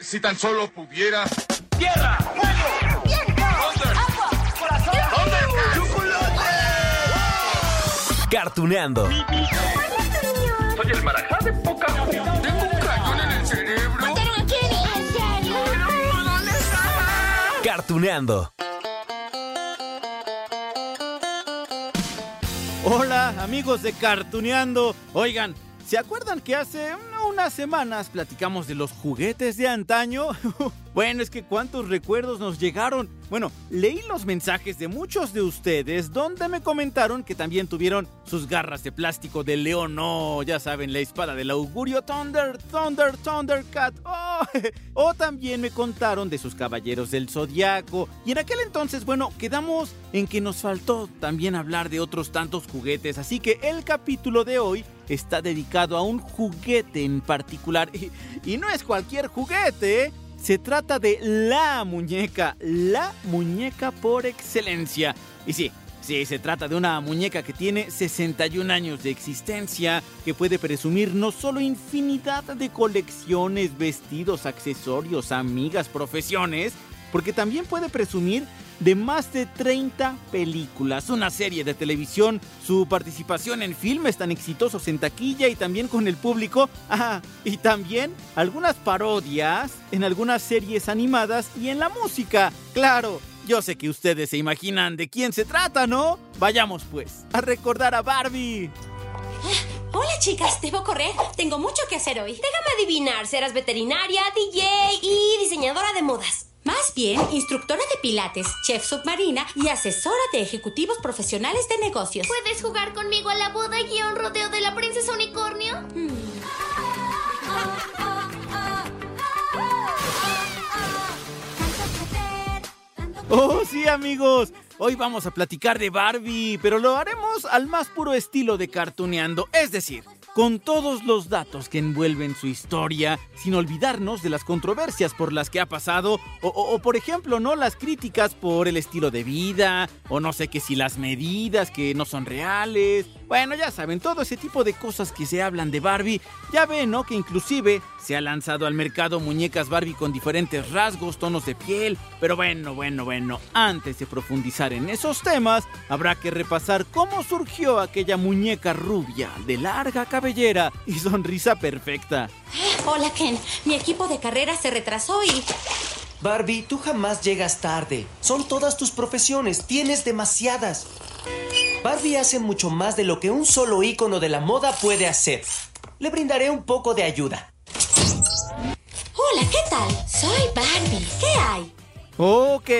Si tan solo pudiera. ¡Tierra! ¡Fuego! ¡Viento! ¡Agua! ¡Corazón! ¡Chocolate! Cartuneando. Soy el marajá de poca Tengo un cañón en el cerebro. ¿Mataron a Kenny? ¿En serio? ¿Dónde está? Cartuneando. Hola amigos de Cartuneando. Oigan, ¿se acuerdan que hace unas semanas platicamos de los juguetes de antaño? bueno, es que cuántos recuerdos nos llegaron. Bueno, leí los mensajes de muchos de ustedes donde me comentaron que también tuvieron sus garras de plástico de león, no, ya saben, la espada del augurio Thunder, Thunder, Thundercat. Oh, o también me contaron de sus caballeros del zodiaco. Y en aquel entonces, bueno, quedamos en que nos faltó también hablar de otros tantos juguetes. Así que el capítulo de hoy está dedicado a un juguete en particular. Y, y no es cualquier juguete, ¿eh? Se trata de la muñeca, la muñeca por excelencia. Y sí, sí, se trata de una muñeca que tiene 61 años de existencia, que puede presumir no solo infinidad de colecciones, vestidos, accesorios, amigas, profesiones, porque también puede presumir de más de 30 películas, una serie de televisión, su participación en filmes tan exitosos en taquilla y también con el público, ah, y también algunas parodias en algunas series animadas y en la música, claro. Yo sé que ustedes se imaginan de quién se trata, ¿no? Vayamos pues a recordar a Barbie. Hola chicas, debo correr. Tengo mucho que hacer hoy. Déjame adivinar, serás veterinaria, DJ y diseñadora de modas. Más bien, instructora de pilates, chef submarina y asesora de ejecutivos profesionales de negocios. ¿Puedes jugar conmigo a la boda y a un rodeo de la princesa unicornio? Oh, sí, amigos. Hoy vamos a platicar de Barbie, pero lo haremos al más puro estilo de cartuneando, es decir, con todos los datos que envuelven su historia, sin olvidarnos de las controversias por las que ha pasado, o, o- o, por ejemplo, ¿no? Las críticas por el estilo de vida, o no sé que si las medidas que no son reales. Bueno, ya saben, todo ese tipo de cosas que se hablan de Barbie. Ya ven, ¿no? Que inclusive se ha lanzado al mercado muñecas Barbie con diferentes rasgos, tonos de piel. Pero bueno, bueno, bueno, antes de profundizar en esos temas, habrá que repasar cómo surgió aquella muñeca rubia, de larga cabellera y sonrisa perfecta. Hola Ken, mi equipo de carrera se retrasó y... Barbie, tú jamás llegas tarde. Son todas tus profesiones, tienes demasiadas. Barbie hace mucho más de lo que un solo ícono de la moda puede hacer. Le brindaré un poco de ayuda. Hola, ¿qué tal? Soy Barbie. ¿Qué hay? Ok,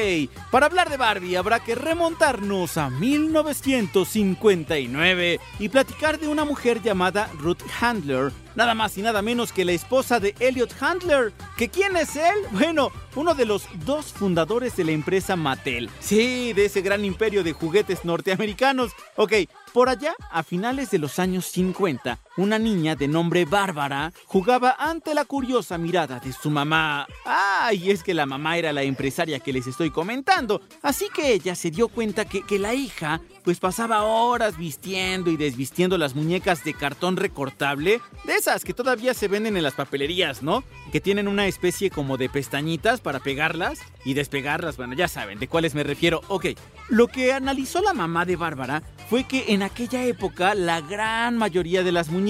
para hablar de Barbie habrá que remontarnos a 1959 y platicar de una mujer llamada Ruth Handler, nada más y nada menos que la esposa de Elliot Handler. ¿Que quién es él? Bueno, uno de los dos fundadores de la empresa Mattel. Sí, de ese gran imperio de juguetes norteamericanos. Ok, por allá, a finales de los años 50, una niña de nombre Bárbara jugaba ante la curiosa mirada de su mamá. Ah, y es que la mamá era la empresaria que les estoy comentando. Así que ella se dio cuenta que, que la hija pues pasaba horas vistiendo y desvistiendo las muñecas de cartón recortable, de esas que todavía se venden en las papelerías, ¿no? Que tienen una especie como de pestañitas para pegarlas y despegarlas, bueno, ya saben de cuáles me refiero. Ok, lo que analizó la mamá de Bárbara fue que en aquella época la gran mayoría de las muñecas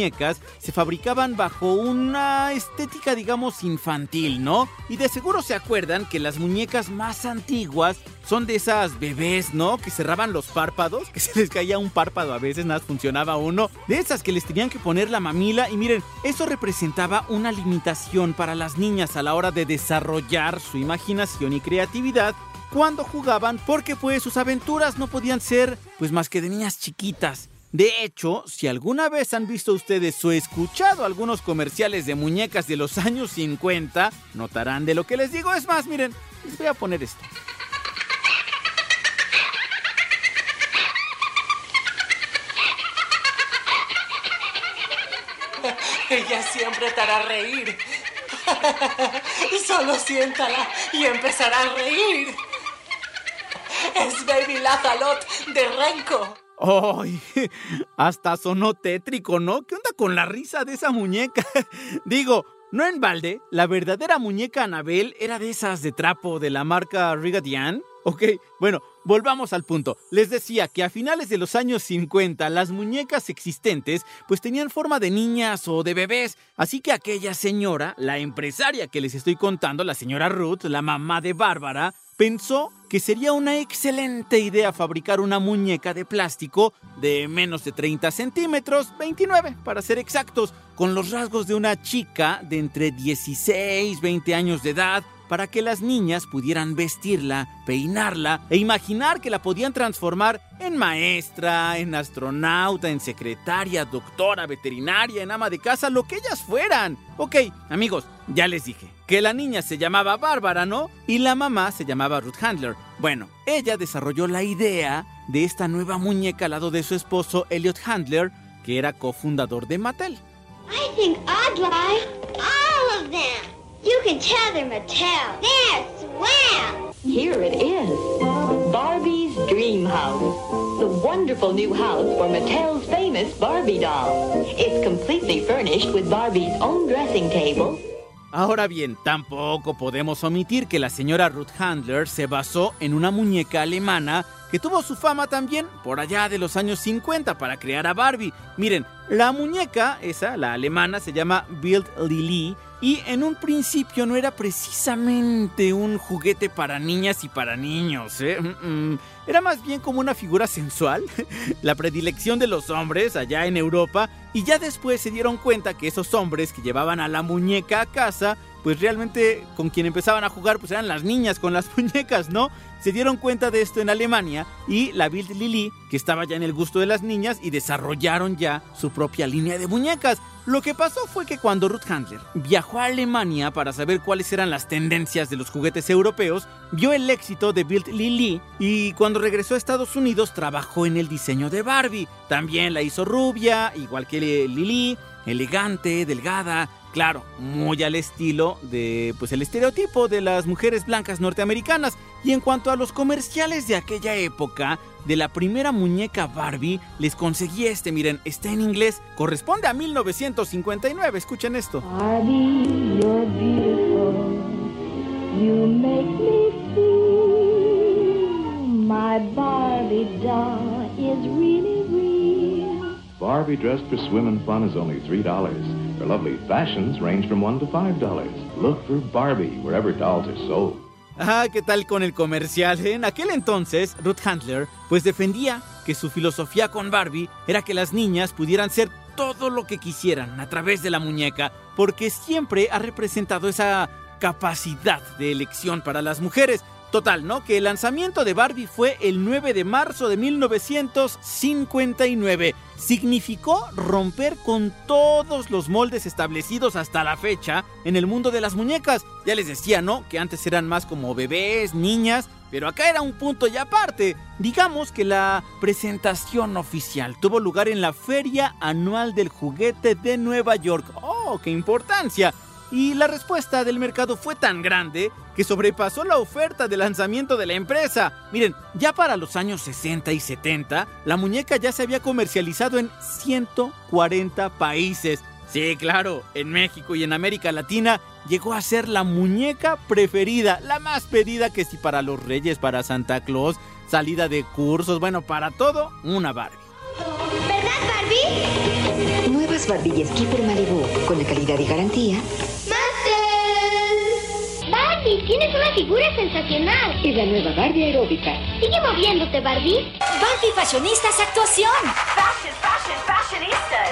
se fabricaban bajo una estética digamos infantil, ¿no? Y de seguro se acuerdan que las muñecas más antiguas son de esas bebés, ¿no? Que cerraban los párpados, que se les caía un párpado a veces, nada funcionaba uno. De esas que les tenían que poner la mamila y miren, eso representaba una limitación para las niñas a la hora de desarrollar su imaginación y creatividad cuando jugaban porque pues sus aventuras no podían ser pues más que de niñas chiquitas. De hecho, si alguna vez han visto ustedes o escuchado algunos comerciales de muñecas de los años 50, notarán de lo que les digo. Es más, miren, les voy a poner esto. Ella siempre te hará reír. Solo siéntala y empezará a reír. Es Baby Lazalot de Renko. ¡Ay! Hasta sonó tétrico, ¿no? ¿Qué onda con la risa de esa muñeca? Digo, no en balde, la verdadera muñeca Anabel era de esas de trapo de la marca Rigadian. Ok, bueno, volvamos al punto. Les decía que a finales de los años 50 las muñecas existentes pues tenían forma de niñas o de bebés, así que aquella señora, la empresaria que les estoy contando, la señora Ruth, la mamá de Bárbara, pensó que sería una excelente idea fabricar una muñeca de plástico de menos de 30 centímetros, 29 para ser exactos, con los rasgos de una chica de entre 16 20 años de edad, para que las niñas pudieran vestirla, peinarla e imaginar que la podían transformar en maestra, en astronauta, en secretaria, doctora, veterinaria, en ama de casa, lo que ellas fueran. Ok, amigos, ya les dije que la niña se llamaba Bárbara, ¿no? Y la mamá se llamaba Ruth Handler. Bueno, ella desarrolló la idea de esta nueva muñeca al lado de su esposo Elliot Handler, que era cofundador de Mattel. I think I'd like all of them. You can tell they're Mattel. They're swell. Here it is Barbie's Dream wonderful new house for Mattel's famous Barbie doll. It's completely furnished with Barbie's own dressing table. Ahora bien, tampoco podemos omitir que la señora Ruth Handler se basó en una muñeca alemana que tuvo su fama también por allá de los años 50 para crear a Barbie. Miren, la muñeca, esa, la alemana, se llama Build Lily y en un principio no era precisamente un juguete para niñas y para niños, ¿eh? Era más bien como una figura sensual, la predilección de los hombres allá en Europa, y ya después se dieron cuenta que esos hombres que llevaban a la muñeca a casa, pues realmente con quien empezaban a jugar pues eran las niñas con las muñecas, ¿no? Se dieron cuenta de esto en Alemania y la Bild Lili, que estaba ya en el gusto de las niñas y desarrollaron ya su propia línea de muñecas. Lo que pasó fue que cuando Ruth Handler viajó a Alemania para saber cuáles eran las tendencias de los juguetes europeos, vio el éxito de Bild Lili y cuando regresó a Estados Unidos trabajó en el diseño de Barbie. También la hizo rubia, igual que Lili, elegante, delgada, claro, muy al estilo de pues el estereotipo de las mujeres blancas norteamericanas. Y en cuanto a los comerciales de aquella época, de la primera muñeca Barbie, les conseguí este, miren, está en inglés, corresponde a 1959, escuchen esto. Barbie, you're beautiful. You make me feel my Barbie doll is really real. Barbie dressed for swim and fun is only $3. Her lovely fashions range from $1 to $5. Look for Barbie wherever dolls are sold. Ah, ¿qué tal con el comercial? En aquel entonces, Ruth Handler pues defendía que su filosofía con Barbie era que las niñas pudieran ser todo lo que quisieran a través de la muñeca, porque siempre ha representado esa capacidad de elección para las mujeres. Total, ¿no? Que el lanzamiento de Barbie fue el 9 de marzo de 1959. Significó romper con todos los moldes establecidos hasta la fecha en el mundo de las muñecas. Ya les decía, ¿no? Que antes eran más como bebés, niñas, pero acá era un punto y aparte. Digamos que la presentación oficial tuvo lugar en la Feria Anual del Juguete de Nueva York. ¡Oh, qué importancia! Y la respuesta del mercado fue tan grande que sobrepasó la oferta de lanzamiento de la empresa. Miren, ya para los años 60 y 70, la muñeca ya se había comercializado en 140 países. Sí, claro, en México y en América Latina llegó a ser la muñeca preferida, la más pedida que si para los reyes, para Santa Claus, salida de cursos, bueno, para todo, una Barbie. ¿Verdad, Barbie? Nuevas Barbie Skipper Malibu, con la calidad y garantía. Tienes una figura sensacional. Y la nueva Barbie aeróbica. Sigue moviéndote, Barbie. Barbie Fashionistas Actuación. Fashion, fashion, fashionistas.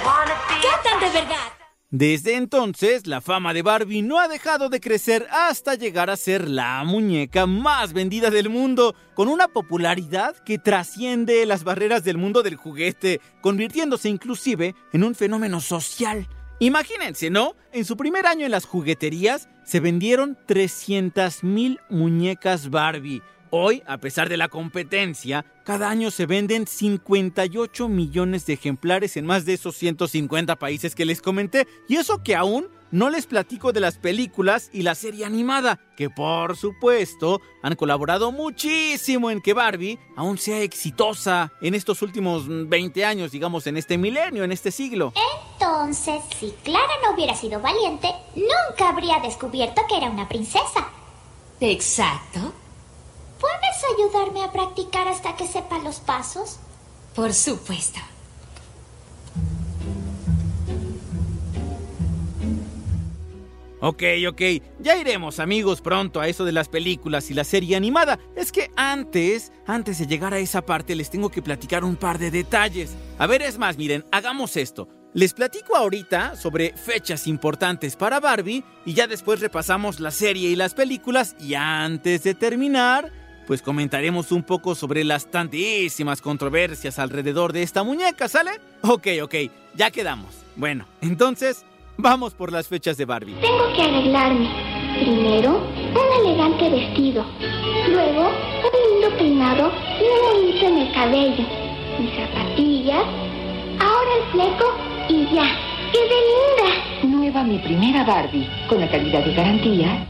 Cantan de verdad. Desde entonces, la fama de Barbie no ha dejado de crecer hasta llegar a ser la muñeca más vendida del mundo, con una popularidad que trasciende las barreras del mundo del juguete, convirtiéndose inclusive en un fenómeno social. Imagínense, ¿no? En su primer año en las jugueterías se vendieron 300.000 muñecas Barbie. Hoy, a pesar de la competencia, cada año se venden 58 millones de ejemplares en más de esos 150 países que les comenté. Y eso que aún no les platico de las películas y la serie animada, que por supuesto han colaborado muchísimo en que Barbie aún sea exitosa en estos últimos 20 años, digamos, en este milenio, en este siglo. Entonces, si Clara no hubiera sido valiente, nunca habría descubierto que era una princesa. Exacto. ¿Puedes ayudarme a practicar hasta que sepa los pasos? Por supuesto. Ok, ok, ya iremos amigos pronto a eso de las películas y la serie animada. Es que antes, antes de llegar a esa parte les tengo que platicar un par de detalles. A ver, es más, miren, hagamos esto. Les platico ahorita sobre fechas importantes para Barbie y ya después repasamos la serie y las películas y antes de terminar, pues comentaremos un poco sobre las tantísimas controversias alrededor de esta muñeca, ¿sale? Ok, ok, ya quedamos. Bueno, entonces, vamos por las fechas de Barbie. Tengo que arreglarme. Primero, un elegante vestido. Luego, un lindo peinado y un hilito en el cabello. Mis zapatillas. Ahora el fleco y ya. ¡Quedé linda! Nueva mi primera Barbie, con la calidad de garantía.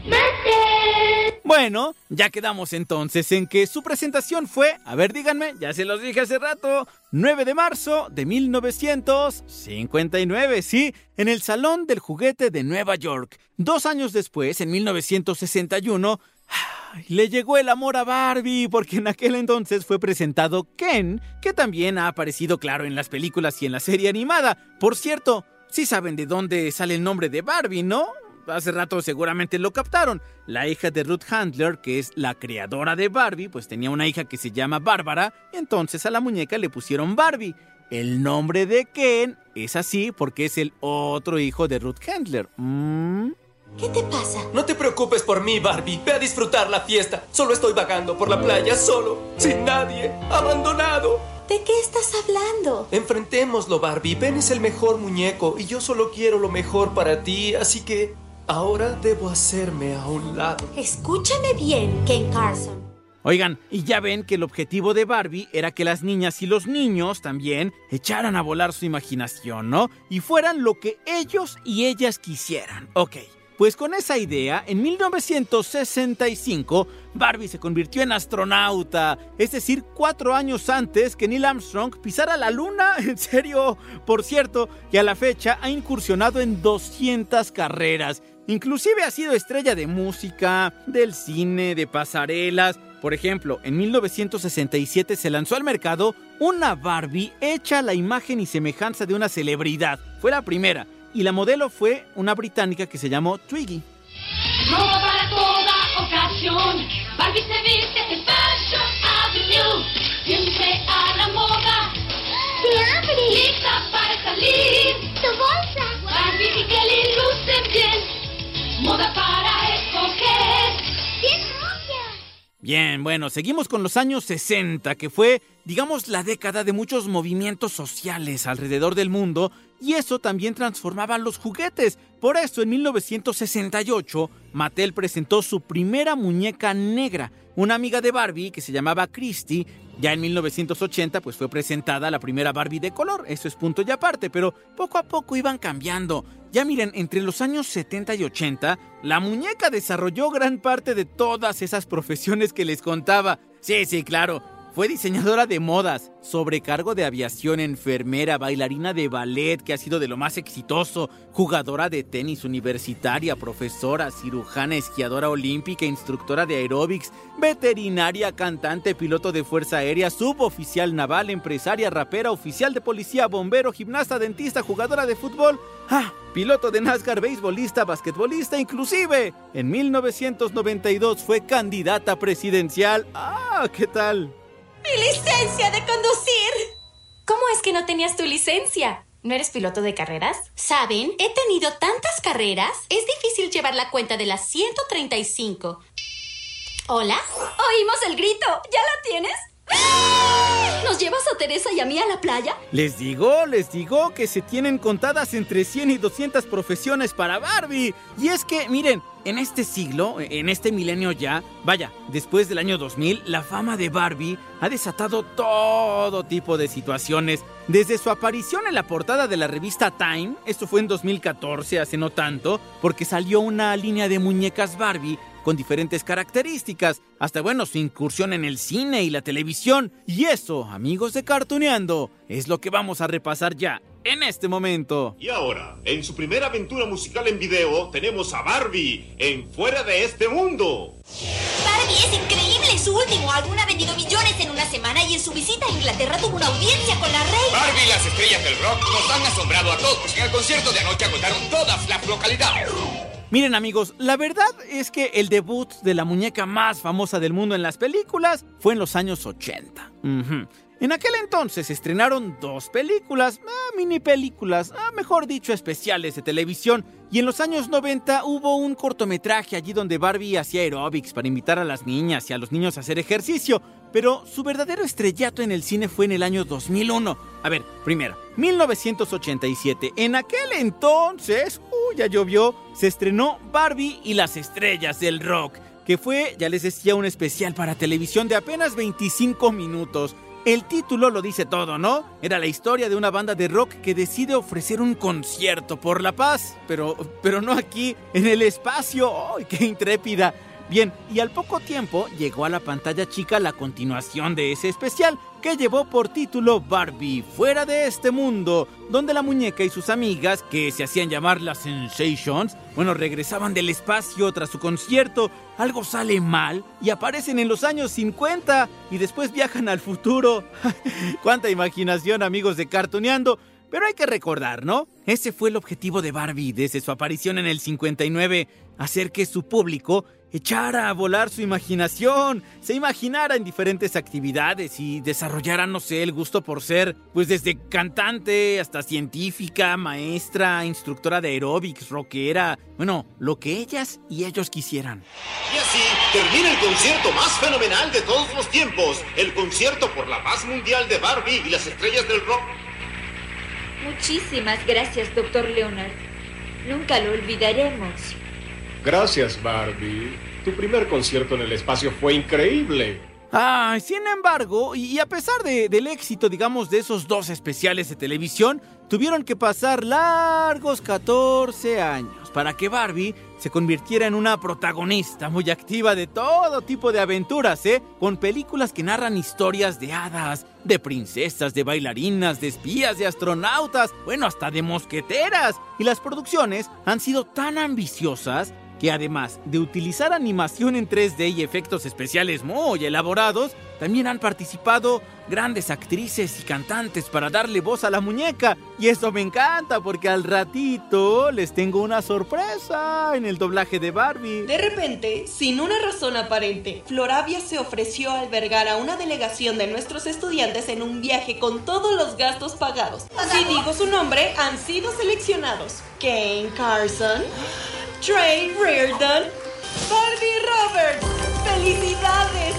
Bueno, ya quedamos entonces en que su presentación fue, a ver díganme, ya se los dije hace rato, 9 de marzo de 1959, sí, en el Salón del Juguete de Nueva York. Dos años después, en 1961, ay, le llegó el amor a Barbie porque en aquel entonces fue presentado Ken, que también ha aparecido claro en las películas y en la serie animada. Por cierto, sí saben de dónde sale el nombre de Barbie, ¿no? Hace rato seguramente lo captaron. La hija de Ruth Handler, que es la creadora de Barbie, pues tenía una hija que se llama Bárbara, entonces a la muñeca le pusieron Barbie. El nombre de Ken es así porque es el otro hijo de Ruth Handler. ¿Mm? ¿Qué te pasa? No te preocupes por mí, Barbie. Ve a disfrutar la fiesta. Solo estoy vagando por la playa, solo, sin nadie, abandonado. ¿De qué estás hablando? Enfrentémoslo, Barbie. Ben es el mejor muñeco y yo solo quiero lo mejor para ti, así que ahora debo hacerme a un lado. Escúchame bien, Ken Carson. Oigan, y ya ven que el objetivo de Barbie era que las niñas y los niños también echaran a volar su imaginación, ¿no? Y fueran lo que ellos y ellas quisieran. Ok. Pues con esa idea, en 1965, Barbie se convirtió en astronauta, es decir, cuatro años antes que Neil Armstrong pisara la luna. En serio, por cierto, que a la fecha ha incursionado en 200 carreras. Inclusive ha sido estrella de música, del cine, de pasarelas. Por ejemplo, en 1967 se lanzó al mercado una Barbie hecha a la imagen y semejanza de una celebridad. Fue la primera y la modelo fue una británica que se llamó Twiggy. Moda para toda ocasión. Barbie se viste en Fashion Avenue. Siempre a la moda. ¡Se abre! Lista para salir. ¡Tu bolsa! Barbie y Kelly lucen bien. Moda para escoger. Bien, bueno, seguimos con los años 60, que fue, digamos, la década de muchos movimientos sociales alrededor del mundo, y eso también transformaba los juguetes. Por eso, en 1968, Mattel presentó su primera muñeca negra, una amiga de Barbie que se llamaba Christie. Ya en 1980, pues fue presentada la primera Barbie de color, eso es punto y aparte, pero poco a poco iban cambiando. Ya miren, entre los años 70 y 80, la muñeca desarrolló gran parte de todas esas profesiones que les contaba. Sí, sí, claro. Fue diseñadora de modas, sobrecargo de aviación, enfermera, bailarina de ballet, que ha sido de lo más exitoso, jugadora de tenis universitaria, profesora, cirujana, esquiadora olímpica, instructora de aeróbics, veterinaria, cantante, piloto de fuerza aérea, suboficial naval, empresaria, rapera, oficial de policía, bombero, gimnasta, dentista, jugadora de fútbol, ah, piloto de NASCAR, beisbolista, basquetbolista, inclusive en 1992 fue candidata presidencial. Ah, ¿qué tal? ¡Mi licencia de conducir! ¿Cómo es que no tenías tu licencia? ¿No eres piloto de carreras? ¿Saben? He tenido tantas carreras. Es difícil llevar la cuenta de las 135. ¿Hola? Oímos el grito. ¿Ya la tienes? ¿Nos llevas a Teresa y a mí a la playa? Les digo, les digo que se tienen contadas entre 100 y 200 profesiones para Barbie. Y es que, miren, en este siglo, en este milenio ya, vaya, después del año 2000, la fama de Barbie ha desatado todo tipo de situaciones. Desde su aparición en la portada de la revista Time, esto fue en 2014, hace no tanto, porque salió una línea de muñecas Barbie con diferentes características, hasta bueno, su incursión en el cine y la televisión. Y eso, amigos de Cartuneando, es lo que vamos a repasar ya en este momento. Y ahora, en su primera aventura musical en video, tenemos a Barbie en Fuera de este Mundo. Barbie es increíble. Su último álbum ha vendido millones en una semana y en su visita a Inglaterra tuvo una audiencia con la reina. Barbie y las estrellas del rock nos han asombrado a todos. En el concierto de anoche agotaron todas las localidades. Miren amigos, la verdad es que el debut de la muñeca más famosa del mundo en las películas fue en los años 80. Ujú. En aquel entonces estrenaron dos películas, ah, mini películas, ah, mejor dicho, especiales de televisión. Y en los años 90 hubo un cortometraje allí donde Barbie hacía aeróbics para invitar a las niñas y a los niños a hacer ejercicio. Pero su verdadero estrellato en el cine fue en el año 2001. A ver, primero, 1987. En aquel entonces, uh, ya llovió, se estrenó Barbie y las estrellas del rock, que fue, ya les decía, un especial para televisión de apenas 25 minutos. El título lo dice todo, ¿no? Era la historia de una banda de rock que decide ofrecer un concierto por la paz, pero, pero no aquí, en el espacio. ¡Ay, qué intrépida! Bien, y al poco tiempo llegó a la pantalla chica la continuación de ese especial, que llevó por título Barbie, fuera de este mundo, donde la muñeca y sus amigas, que se hacían llamar las Sensations, bueno, regresaban del espacio tras su concierto, algo sale mal y aparecen en los años 50 y después viajan al futuro. ¡Cuánta imaginación, amigos de Cartuneando! Pero hay que recordar, ¿no? Ese fue el objetivo de Barbie desde su aparición en el 59, hacer que su público echara a volar su imaginación, se imaginara en diferentes actividades y desarrollara, no sé, el gusto por ser, pues desde cantante hasta científica, maestra, instructora de aeróbics, rockera, bueno, lo que ellas y ellos quisieran. Y así termina el concierto más fenomenal de todos los tiempos, el concierto por la paz mundial de Barbie y las estrellas del rock. Muchísimas gracias, doctor Leonard. Nunca lo olvidaremos. Gracias, Barbie. Tu primer concierto en el espacio fue increíble. Ay, sin embargo, y a pesar de- del éxito, digamos, de esos dos especiales de televisión, tuvieron que pasar largos 14 años para que Barbie se convirtiera en una protagonista muy activa de todo tipo de aventuras, ¿eh? Con películas que narran historias de hadas, de princesas, de bailarinas, de espías, de astronautas, bueno, hasta de mosqueteras. Y las producciones han sido tan ambiciosas que además de utilizar animación en 3D y efectos especiales muy elaborados, también han participado grandes actrices y cantantes para darle voz a la muñeca. Y eso me encanta porque al ratito les tengo una sorpresa en el doblaje de Barbie. De repente, sin una razón aparente, Floravia se ofreció a albergar a una delegación de nuestros estudiantes en un viaje con todos los gastos pagados. Si digo su nombre, han sido seleccionados Kane Carson, Trey Reardon, Barbie Roberts. ¡Felicidades!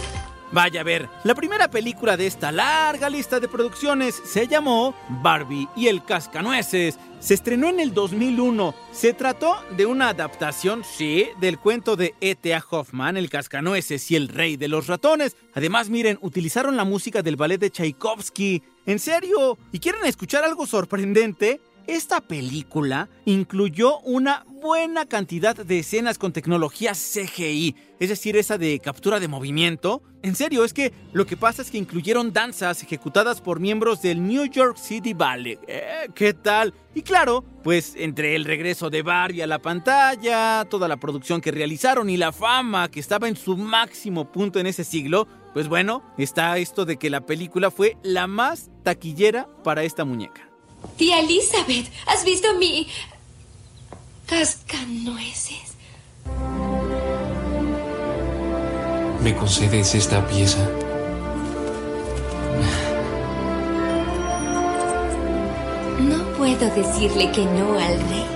Vaya a ver, la primera película de esta larga lista de producciones se llamó Barbie y el Cascanueces. Se estrenó en el 2001. Se trató de una adaptación, sí, del cuento de E.T.A. Hoffman, El Cascanueces y el Rey de los Ratones. Además, miren, utilizaron la música del ballet de Tchaikovsky. ¿En serio? ¿Y quieren escuchar algo sorprendente? Esta película incluyó una buena cantidad de escenas con tecnología CGI, es decir, esa de captura de movimiento. En serio, es que lo que pasa es que incluyeron danzas ejecutadas por miembros del New York City Ballet. Eh, ¿Qué tal? Y claro, pues entre el regreso de Barbie a la pantalla, toda la producción que realizaron y la fama que estaba en su máximo punto en ese siglo, pues bueno, está esto de que la película fue la más taquillera para esta muñeca. Tía Elizabeth, ¿has visto mi cascanueces? ¿Me concedes esta pieza? No puedo decirle que no al rey.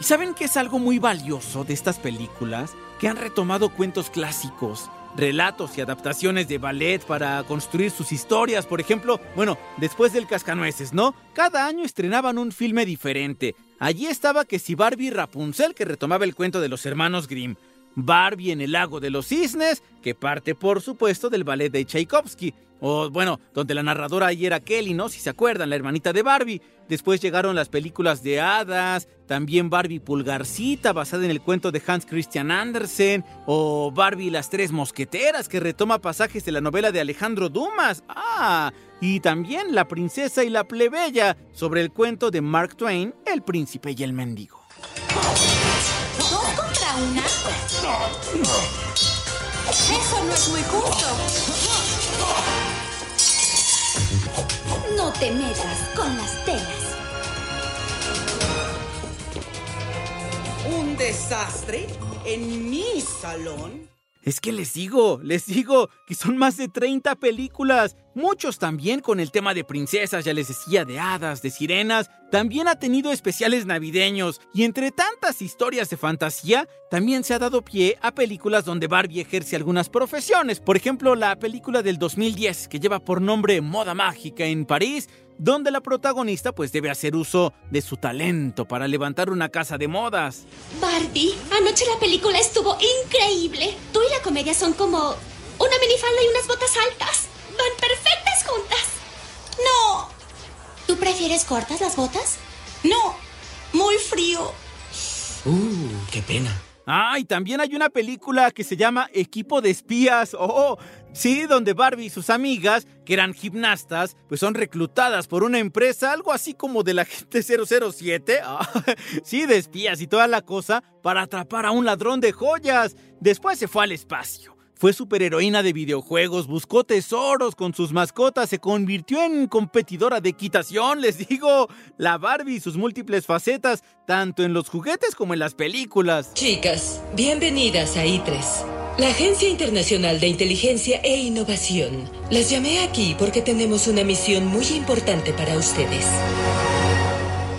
¿Y saben qué es algo muy valioso de estas películas? Que han retomado cuentos clásicos, relatos y adaptaciones de ballet para construir sus historias. Por ejemplo, bueno, después del Cascanueces, ¿no? Cada año estrenaban un filme diferente. Allí estaba que si Barbie Rapunzel, que retomaba el cuento de los hermanos Grimm. Barbie en el lago de los cisnes, que parte por supuesto del ballet de Tchaikovsky. O bueno, donde la narradora ahí era Kelly, ¿no? Si se acuerdan, la hermanita de Barbie. Después llegaron las películas de hadas, también Barbie Pulgarcita, basada en el cuento de Hans Christian Andersen, o Barbie las tres mosqueteras, que retoma pasajes de la novela de Alejandro Dumas. Ah, y también La princesa y la plebeya, sobre el cuento de Mark Twain, El príncipe y el mendigo. ¿Dos contra una? Eso no es muy justo. No te metas con las telas. ¿Un desastre en mi salón? Es que les digo, les digo que son más de 30 películas. Muchos también con el tema de princesas, ya les decía, de hadas, de sirenas. También ha tenido especiales navideños. Y entre tantas historias de fantasía, también se ha dado pie a películas donde Barbie ejerce algunas profesiones. Por ejemplo, la película del 2010 que lleva por nombre Moda Mágica en París, donde la protagonista pues debe hacer uso de su talento para levantar una casa de modas. Barbie, anoche la película estuvo increíble. Tú y la comedia son como una minifalda y unas botas altas. Van perfectas juntas. No. ¿Tú prefieres cortas las botas? No. Muy frío. Uh, qué pena. Ah, y también hay una película que se llama Equipo de Espías. Oh, sí, donde Barbie y sus amigas, que eran gimnastas, pues son reclutadas por una empresa, algo así como de la gente 007. Ah, sí, de espías y toda la cosa, para atrapar a un ladrón de joyas. Después se fue al espacio. Fue superheroína de videojuegos, buscó tesoros con sus mascotas, se convirtió en competidora de equitación, les digo. La Barbie y sus múltiples facetas, tanto en los juguetes como en las películas. Chicas, bienvenidas a I3, la Agencia Internacional de Inteligencia e Innovación. Las llamé aquí porque tenemos una misión muy importante para ustedes.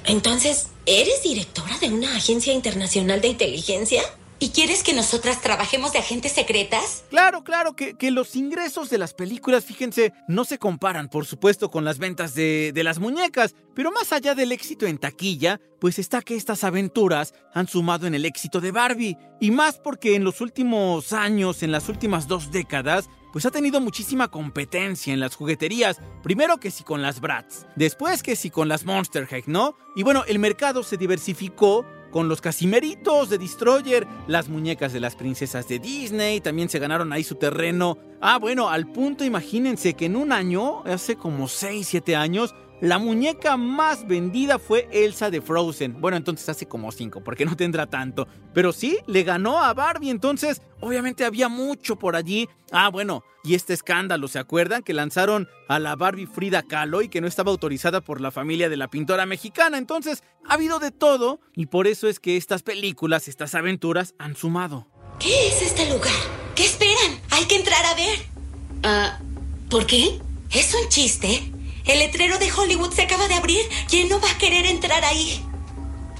Entonces, ¿eres directora de una agencia internacional de inteligencia? ¿Y quieres que nosotras trabajemos de agentes secretas? Claro, claro, que, que los ingresos de las películas, fíjense, no se comparan, por supuesto, con las ventas de, de las muñecas, pero más allá del éxito en taquilla, pues está que estas aventuras han sumado en el éxito de Barbie, y más porque en los últimos años, en las últimas dos décadas, pues ha tenido muchísima competencia en las jugueterías. Primero que si con las Bratz, después que si con las Monster High, ¿no? Y bueno, el mercado se diversificó con los casimeritos de Destroyer, las muñecas de las princesas de Disney, también se ganaron ahí su terreno. Ah, bueno, al punto imagínense que en un año, hace como 6, 7 años, la muñeca más vendida fue Elsa de Frozen. Bueno, entonces hace como 5, porque no tendrá tanto. Pero sí, le ganó a Barbie, entonces obviamente había mucho por allí. Ah, bueno, y este escándalo, ¿se acuerdan? Que lanzaron a la Barbie Frida Kahlo y que no estaba autorizada por la familia de la pintora mexicana. Entonces, ha habido de todo y por eso es que estas películas, estas aventuras han sumado. ¿Qué es este lugar? ¿Qué esperan? Hay que entrar a ver. Ah, ¿por qué? ¿Es un chiste? El letrero de Hollywood se acaba de abrir. ¿Quién no va a querer entrar ahí?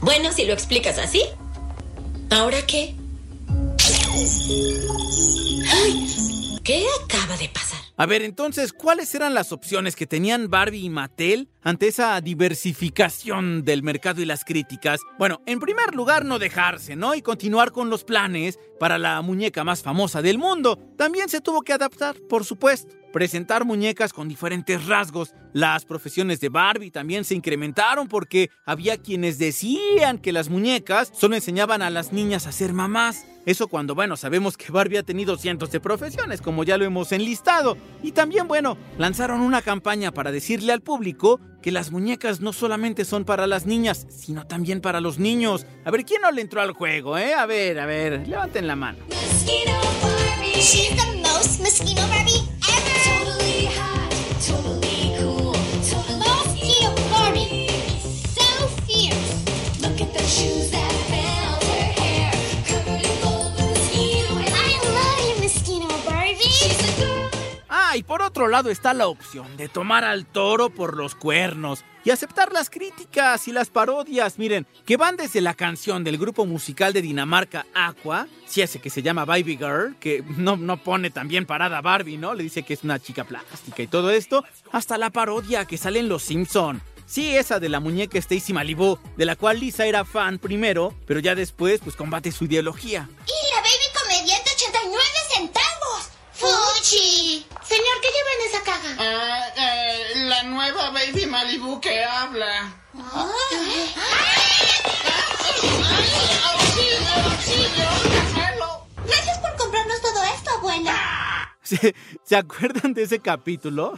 Bueno, si lo explicas así. ¿Ahora qué? Uy, ¿qué acaba de pasar? A ver, entonces, ¿cuáles eran las opciones que tenían Barbie y Mattel ante esa diversificación del mercado y las críticas? Bueno, en primer lugar, no dejarse, ¿no? Y continuar con los planes para la muñeca más famosa del mundo. También se tuvo que adaptar, por supuesto. Presentar muñecas con diferentes rasgos. Las profesiones de Barbie también se incrementaron porque había quienes decían que las muñecas solo enseñaban a las niñas a ser mamás. Eso cuando, bueno, sabemos que Barbie ha tenido cientos de profesiones, como ya lo hemos enlistado. Y también, bueno, lanzaron una campaña para decirle al público que las muñecas no solamente son para las niñas, sino también para los niños. A ver, ¿quién no le entró al juego, eh? A ver, a ver, levanten la mano. She's the most mosquito Barbie ever. Totally hot, totally Ah, y por otro lado está la opción de tomar al toro por los cuernos. y aceptar las críticas y las parodias, miren, que van desde la canción del grupo musical de Dinamarca Aqua, si ese que se llama Baby Girl, que no, no pone tan bien parada a Barbie, ¿no? Le dice que es una chica plástica y todo esto, hasta la parodia que sale en Los Simpson. Sí, esa de la muñeca Stacy Malibu, de la cual Lisa era fan primero, pero ya después pues combate su ideología. Y la baby comediante 89 centavos. ¡Fuchi! Señor, ¿qué lleva en esa caja? Ah, eh, la nueva Baby Malibu que habla. Gracias por comprarnos todo esto, abuela. ¿Se, se acuerdan de ese capítulo?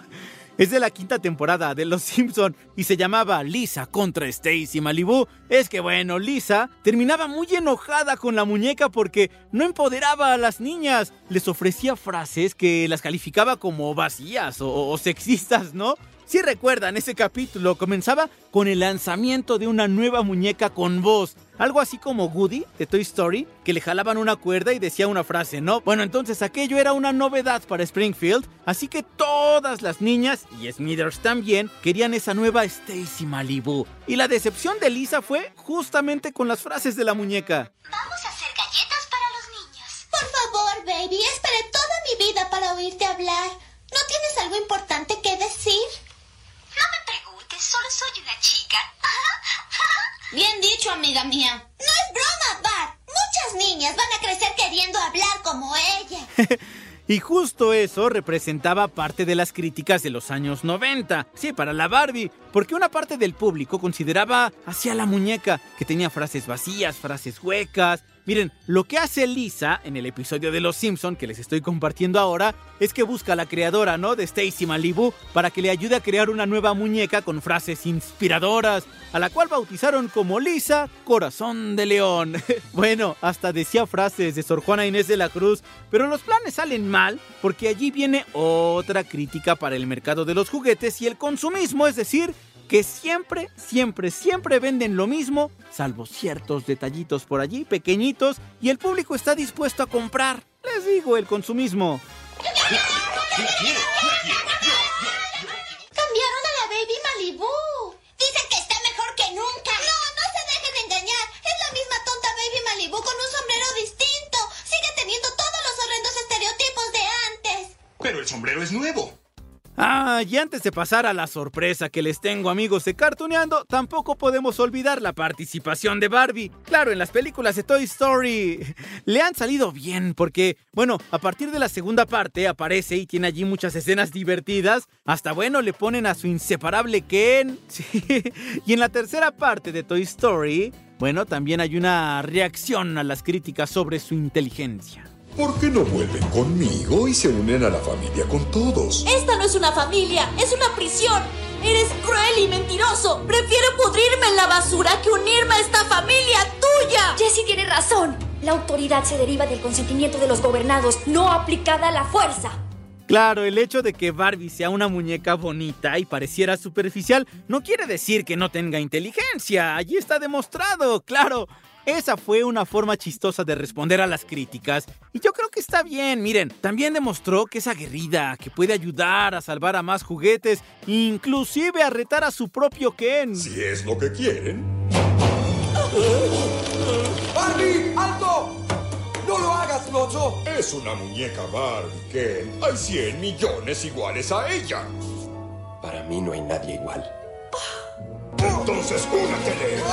Es de la quinta temporada de Los Simpson y se llamaba Lisa contra Stacy Malibu. Es que bueno, Lisa terminaba muy enojada con la muñeca porque no empoderaba a las niñas. Les ofrecía frases que las calificaba como vacías o, o sexistas, ¿no? Si recuerdan, ese capítulo comenzaba con el lanzamiento de una nueva muñeca con voz. Algo así como Woody de Toy Story, que le jalaban una cuerda y decía una frase, ¿no? Bueno, entonces aquello era una novedad para Springfield, así que todas las niñas, y Smithers también, querían esa nueva Stacy Malibu. Y la decepción de Lisa fue justamente con las frases de la muñeca. Vamos a hacer galletas para los niños. Por favor, baby, esperé toda mi vida para oírte hablar. ¿No tienes algo importante que decir? No me preguntes, solo soy una chica. Bien dicho, amiga mía. No es broma, Bart. Muchas niñas van a crecer queriendo hablar como ella. Y justo eso representaba parte de las críticas de los años 90. Sí, para la Barbie, porque una parte del público consideraba hacia la muñeca que tenía frases vacías, frases huecas. Miren, lo que hace Lisa en el episodio de Los Simpson que les estoy compartiendo ahora es que busca a la creadora, ¿no? De Stacy Malibu para que le ayude a crear una nueva muñeca con frases inspiradoras, a la cual bautizaron como Lisa Corazón de León. bueno, hasta decía frases de Sor Juana Inés de la Cruz, pero los planes salen mal porque allí viene otra crítica para el mercado de los juguetes y el consumismo, es decir, que siempre, siempre, siempre venden lo mismo, salvo ciertos detallitos por allí, pequeñitos, y el público está dispuesto a comprar. Les digo, el consumismo. Cambiaron a la baby Malibu. Dicen que está mejor que nunca. No, no se dejen engañar. Es la misma tonta baby Malibu con un sombrero distinto. Sigue teniendo todos los horrendos estereotipos de antes. Pero el sombrero es nuevo. Ah, y antes de pasar a la sorpresa que les tengo amigos de Cartuneando, tampoco podemos olvidar la participación de Barbie. Claro, en las películas de Toy Story le han salido bien porque, bueno, a partir de la segunda parte aparece y tiene allí muchas escenas divertidas. Hasta bueno, le ponen a su inseparable Ken. Y en la tercera parte de Toy Story, bueno, también hay una reacción a las críticas sobre su inteligencia. ¿Por qué no vuelven conmigo y se unen a la familia con todos? Esta no es una familia, es una prisión. Eres cruel y mentiroso. Prefiero pudrirme en la basura que unirme a esta familia tuya. Jessie tiene razón. La autoridad se deriva del consentimiento de los gobernados, no aplicada a la fuerza. Claro, el hecho de que Barbie sea una muñeca bonita y pareciera superficial no quiere decir que no tenga inteligencia. Allí está demostrado, claro. Esa fue una forma chistosa de responder a las críticas. Y yo creo que está bien, miren, también demostró que es aguerrida, que puede ayudar a salvar a más juguetes, inclusive a retar a su propio Ken. Si es lo que quieren. ¡Barbie! ¡Alto! ¡No lo hagas, Locho! Es una muñeca Barbie, Ken. Hay 100 millones iguales a ella. Para mí no hay nadie igual. Entonces, únatele.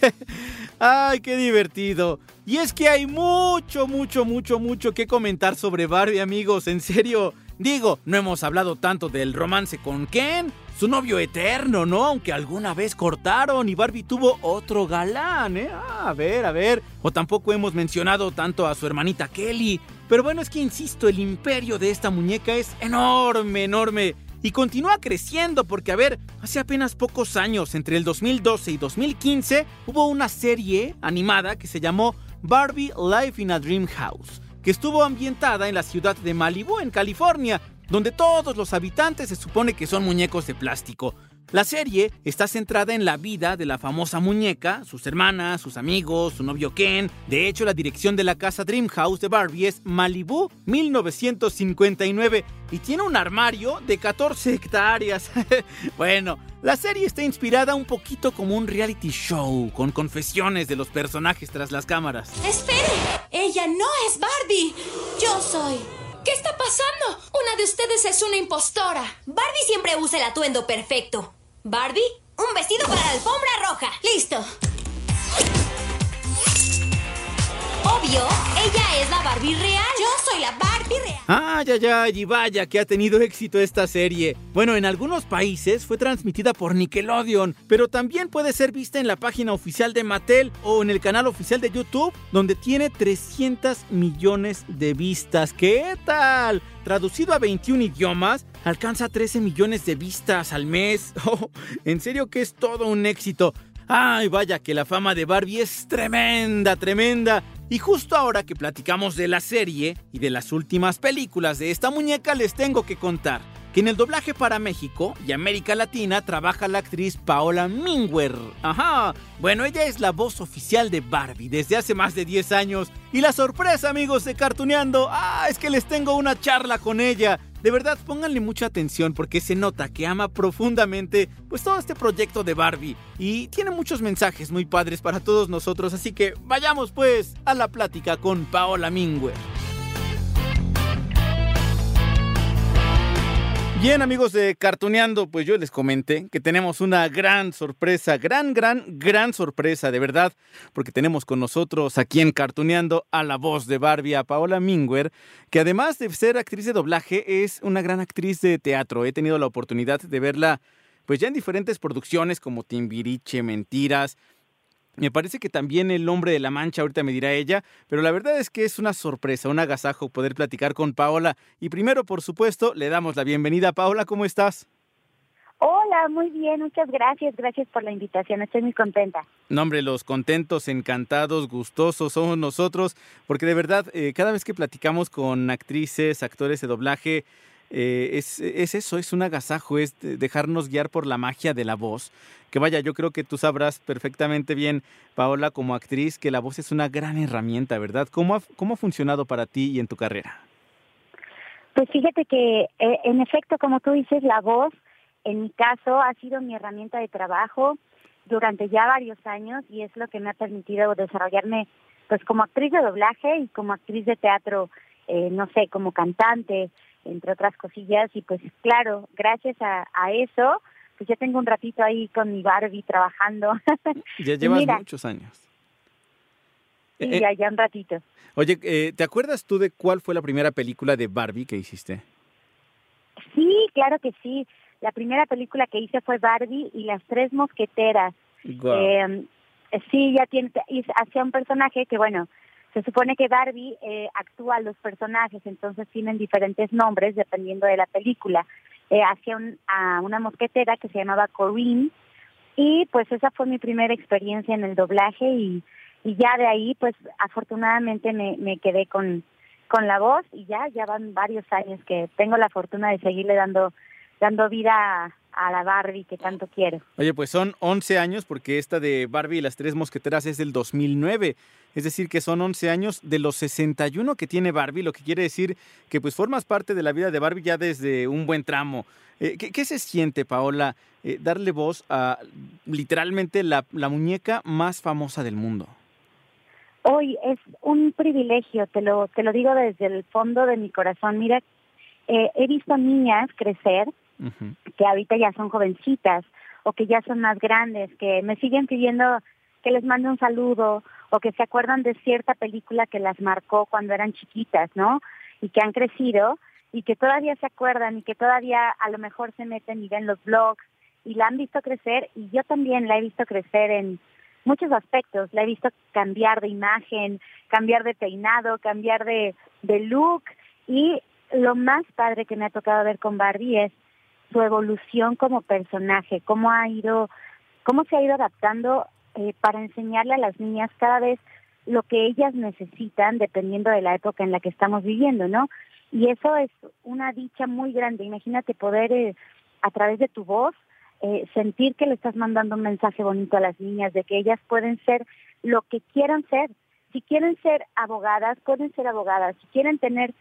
¡Ay, qué divertido! Y es que hay mucho, mucho, mucho, mucho que comentar sobre Barbie, amigos. En serio, digo, no hemos hablado tanto del romance con Ken, su novio eterno, ¿no? Aunque alguna vez cortaron y Barbie tuvo otro galán, ¿eh? A ver, a ver. O tampoco hemos mencionado tanto a su hermanita Kelly. Pero bueno, es que insisto, el imperio de esta muñeca es enorme, enorme y continúa creciendo porque, a ver, hace apenas pocos años, entre el 2012 y 2015, hubo una serie animada que se llamó Barbie Life in a Dream House, que estuvo ambientada en la ciudad de Malibu, en California, donde todos los habitantes se supone que son muñecos de plástico. La serie está centrada en la vida de la famosa muñeca, sus hermanas, sus amigos, su novio Ken. De hecho, la dirección de la casa Dreamhouse de Barbie es Malibu 1959 y tiene un armario de 14 hectáreas. bueno, la serie está inspirada un poquito como un reality show, con confesiones de los personajes tras las cámaras. ¡Espere! Ella no es Barbie. Yo soy. ¿Qué está pasando? Una de ustedes es una impostora. Barbie siempre usa el atuendo perfecto. ¿Barbie? Un vestido para la alfombra roja. Listo. Obvio, ella es la Barbie real. Yo soy la Barbie. Ay, ay, ay, y vaya que ha tenido éxito esta serie. Bueno, en algunos países fue transmitida por Nickelodeon, pero también puede ser vista en la página oficial de Mattel o en el canal oficial de YouTube, donde tiene 300 millones de vistas. ¿Qué tal? Traducido a 21 idiomas, alcanza 13 millones de vistas al mes. Oh, en serio que es todo un éxito. Ay, vaya que la fama de Barbie es tremenda, tremenda. Y justo ahora que platicamos de la serie y de las últimas películas de esta muñeca, les tengo que contar que en el doblaje para México y América Latina trabaja la actriz Paola Minguer. Ajá, bueno, ella es la voz oficial de Barbie desde hace más de 10 años. Y la sorpresa, amigos de Cartuneando, ah, es que les tengo una charla con ella. De verdad, pónganle mucha atención porque se nota que ama profundamente pues todo este proyecto de Barbie y tiene muchos mensajes muy padres para todos nosotros, así que vayamos pues a la plática con Paola Minguer. Bien amigos de Cartuneando, pues yo les comenté que tenemos una gran sorpresa, gran, gran, gran sorpresa, de verdad, porque tenemos con nosotros aquí en Cartuneando a la voz de Barbie, Paola Minguer, que además de ser actriz de doblaje, es una gran actriz de teatro. He tenido la oportunidad de verla pues ya en diferentes producciones como Timbiriche, Mentiras, me parece que también el hombre de la mancha, ahorita me dirá ella, pero la verdad es que es una sorpresa, un agasajo poder platicar con Paola. Y primero, por supuesto, le damos la bienvenida. Paola, ¿cómo estás? Hola, muy bien, muchas gracias, gracias por la invitación, estoy muy contenta. No, hombre, los contentos, encantados, gustosos somos nosotros, porque de verdad, eh, cada vez que platicamos con actrices, actores de doblaje, eh, es, es, eso, es un agasajo, es dejarnos guiar por la magia de la voz. Que vaya, yo creo que tú sabrás perfectamente bien, Paola, como actriz, que la voz es una gran herramienta, ¿verdad? ¿Cómo ha, cómo ha funcionado para ti y en tu carrera? Pues fíjate que, eh, en efecto, como tú dices, la voz, en mi caso, ha sido mi herramienta de trabajo durante ya varios años y es lo que me ha permitido desarrollarme pues como actriz de doblaje y como actriz de teatro, eh, no sé, como cantante, entre otras cosillas. Y pues claro, gracias a, a eso, pues ya tengo un ratito ahí con mi Barbie trabajando. Ya llevas muchos años. Sí, ya, ya un ratito. Oye, eh, ¿te acuerdas tú de cuál fue la primera película de Barbie que hiciste? Sí, claro que sí. La primera película que hice fue Barbie y las tres mosqueteras. Eh, sí, ya tiene, hacía un personaje que, bueno, se supone que Barbie eh, actúa los personajes, entonces tienen diferentes nombres dependiendo de la película. Eh, hacía un, a una mosquetera que se llamaba Corinne y pues esa fue mi primera experiencia en el doblaje y, ya de ahí pues afortunadamente me, me quedé con, con la voz y ya, ya van varios años que tengo la fortuna de seguirle dando, dando vida a, a la Barbie que tanto quiero. Oye, pues son 11 años porque esta de Barbie y las tres mosqueteras es del 2009. Es decir, que son 11 años de los 61 que tiene Barbie, lo que quiere decir que pues formas parte de la vida de Barbie ya desde un buen tramo. Eh, ¿qué, ¿qué, se siente, Paola, eh, darle voz a literalmente la, la, muñeca más famosa del mundo? Hoy es un privilegio, te lo, te lo digo desde el fondo de mi corazón. Mira, eh, he visto niñas crecer que ahorita ya son jovencitas o que ya son más grandes, que me siguen pidiendo que les mande un saludo o que se acuerdan de cierta película que las marcó cuando eran chiquitas, ¿no? Y que han crecido y que todavía se acuerdan y que todavía a lo mejor se meten y ven los blogs y la han visto crecer y yo también la he visto crecer en muchos aspectos, la he visto cambiar de imagen, cambiar de peinado, cambiar de look y lo más padre que me ha tocado ver con Barbie es su evolución como personaje, cómo ha ido, cómo se ha ido adaptando eh, para enseñarle a las niñas cada vez lo que ellas necesitan dependiendo de la época en la que estamos viviendo, ¿no? Y eso es una dicha muy grande. Imagínate poder eh, a través de tu voz eh, sentir que le estás mandando un mensaje bonito a las niñas de que ellas pueden ser lo que quieran ser. Si quieren ser abogadas, pueden ser abogadas. Si quieren tener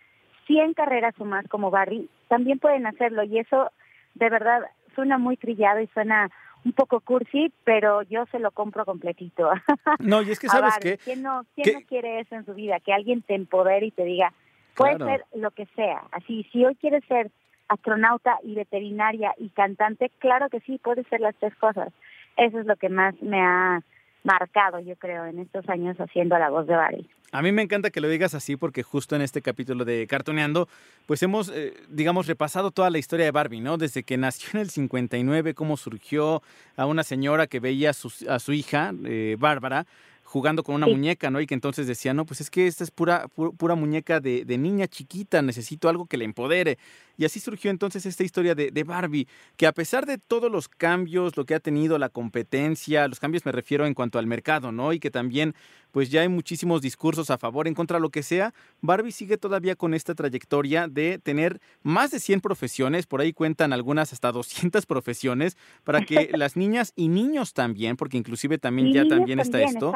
100 carreras o más como Barbie, también pueden hacerlo. Y eso de verdad suena muy trillado y suena un poco cursi, pero yo se lo compro completito. No, y es que sabes que... ¿Quién, no, quién no quiere eso en su vida? Que alguien te empodere y te diga, puede ser lo que sea. Así, si hoy quieres ser astronauta y veterinaria y cantante, claro que sí, puede ser las tres cosas. Eso es lo que más me ha marcado, yo creo, en estos años haciendo la voz de Barry. A mí me encanta que lo digas así porque justo en este capítulo de Cartoneando, pues hemos, eh, digamos, repasado toda la historia de Barbie, ¿no? Desde que nació en el 59, cómo surgió a una señora que veía a su, a su hija, eh, Bárbara, jugando con una muñeca, ¿no? Y que entonces decía, no, pues es que esta es pura, pura, muñeca de, de, niña chiquita, necesito algo que le empodere. Y así surgió entonces esta historia de, de, Barbie, que a pesar de todos los cambios, lo que ha tenido la competencia, los cambios me refiero en cuanto al mercado, ¿no? Y que también, pues ya hay muchísimos discursos a favor, en contra, lo que sea, Barbie sigue todavía con esta trayectoria de tener más de 100 profesiones, por ahí cuentan algunas hasta 200 profesiones, para que las niñas y niños también, porque inclusive también ya también está esto,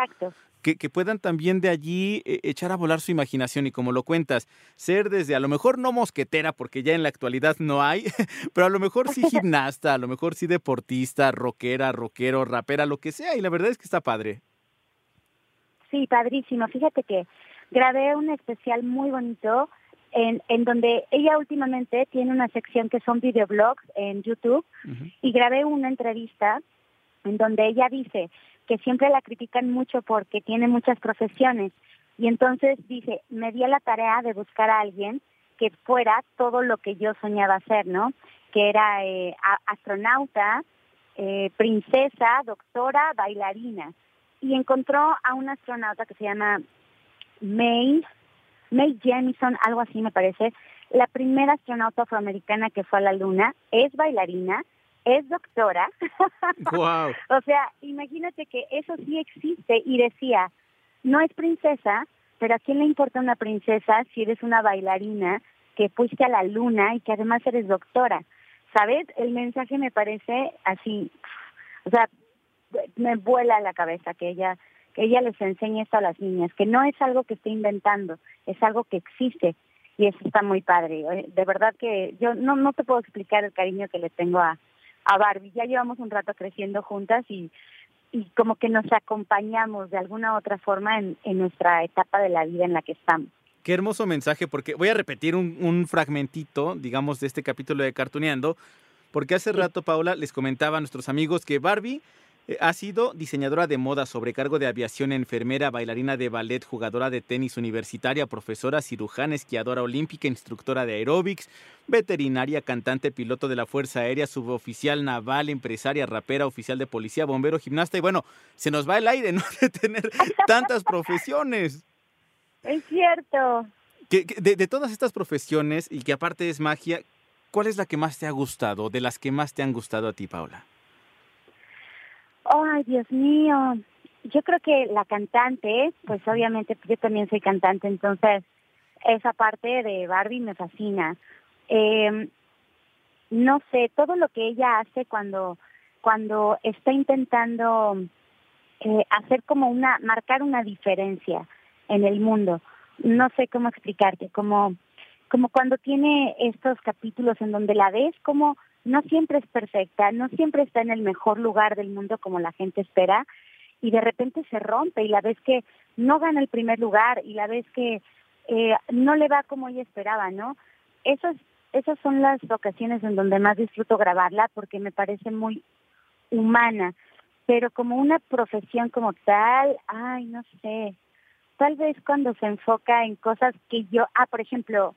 que, que, puedan también de allí eh, echar a volar su imaginación y como lo cuentas, ser desde a lo mejor no mosquetera, porque ya en la actualidad no hay, pero a lo mejor sí gimnasta, a lo mejor sí deportista, rockera, rockero, rapera, lo que sea, y la verdad es que está padre. Sí, padrísimo. Fíjate que grabé un especial muy bonito en, en donde ella últimamente tiene una sección que son videoblogs en YouTube uh -huh. y grabé una entrevista en donde ella dice que siempre la critican mucho porque tiene muchas profesiones y entonces dice, me di a la tarea de buscar a alguien que fuera todo lo que yo soñaba hacer, ¿no? Que era eh, astronauta, eh, princesa, doctora, bailarina. Y encontró a una astronauta que se llama May, May Jemison, algo así me parece, la primera astronauta afroamericana que fue a la Luna, es bailarina, es doctora. Wow. o sea, imagínate que eso sí existe y decía, no es princesa, pero ¿a quién le importa una princesa si eres una bailarina que fuiste a la luna y que además eres doctora? ¿Sabes? El mensaje me parece así, o sea, me vuela la cabeza que ella que ella les enseñe esto a las niñas, que no es algo que esté inventando, es algo que existe y eso está muy padre. De verdad que yo no no te puedo explicar el cariño que le tengo a a Barbie. Ya llevamos un rato creciendo juntas y y como que nos acompañamos de alguna u otra forma en, en, nuestra etapa de la vida en la que estamos. Qué hermoso mensaje, porque voy a repetir un, un fragmentito, digamos, de este capítulo de Cartuneando, porque hace rato, Paula, les comentaba a nuestros amigos que Barbie eh, ha sido diseñadora de moda, sobrecargo de aviación, enfermera, bailarina de ballet, jugadora de tenis universitaria, profesora, cirujana, esquiadora olímpica, instructora de aeróbics, veterinaria, cantante, piloto de la Fuerza Aérea, suboficial naval, empresaria, rapera, oficial de policía, bombero, gimnasta y bueno, se nos va el aire, ¿no? De tener tantas profesiones. Es cierto. Que, que de, de todas estas profesiones y que aparte es magia, ¿cuál es la que más te ha gustado, de las que más te han gustado a ti, Paula? Ay, Dios mío. Yo creo que la cantante, pues obviamente yo también soy cantante, entonces esa parte de Barbie me fascina. Eh, no sé, todo lo que ella hace cuando, cuando está intentando eh, hacer como una, marcar una diferencia en el mundo. No sé cómo explicarte, como, como cuando tiene estos capítulos en donde la ves como no siempre es perfecta, no siempre está en el mejor lugar del mundo como la gente espera, y de repente se rompe y la ves que no gana el primer lugar y la ves que eh, no le va como ella esperaba, ¿no? Esas, esas son las ocasiones en donde más disfruto grabarla porque me parece muy humana, pero como una profesión como tal, ay, no sé, tal vez cuando se enfoca en cosas que yo, ah, por ejemplo,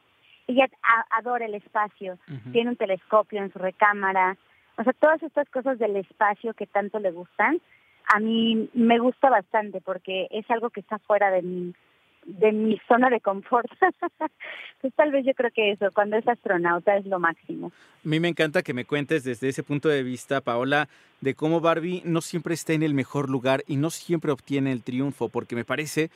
ella adora el espacio, uh -huh. tiene un telescopio en su recámara, o sea, todas estas cosas del espacio que tanto le gustan, a mí me gusta bastante porque es algo que está fuera de mi, de mi zona de confort. pues tal vez yo creo que eso, cuando es astronauta es lo máximo. A mí me encanta que me cuentes desde ese punto de vista, Paola, de cómo Barbie no siempre está en el mejor lugar y no siempre obtiene el triunfo, porque me parece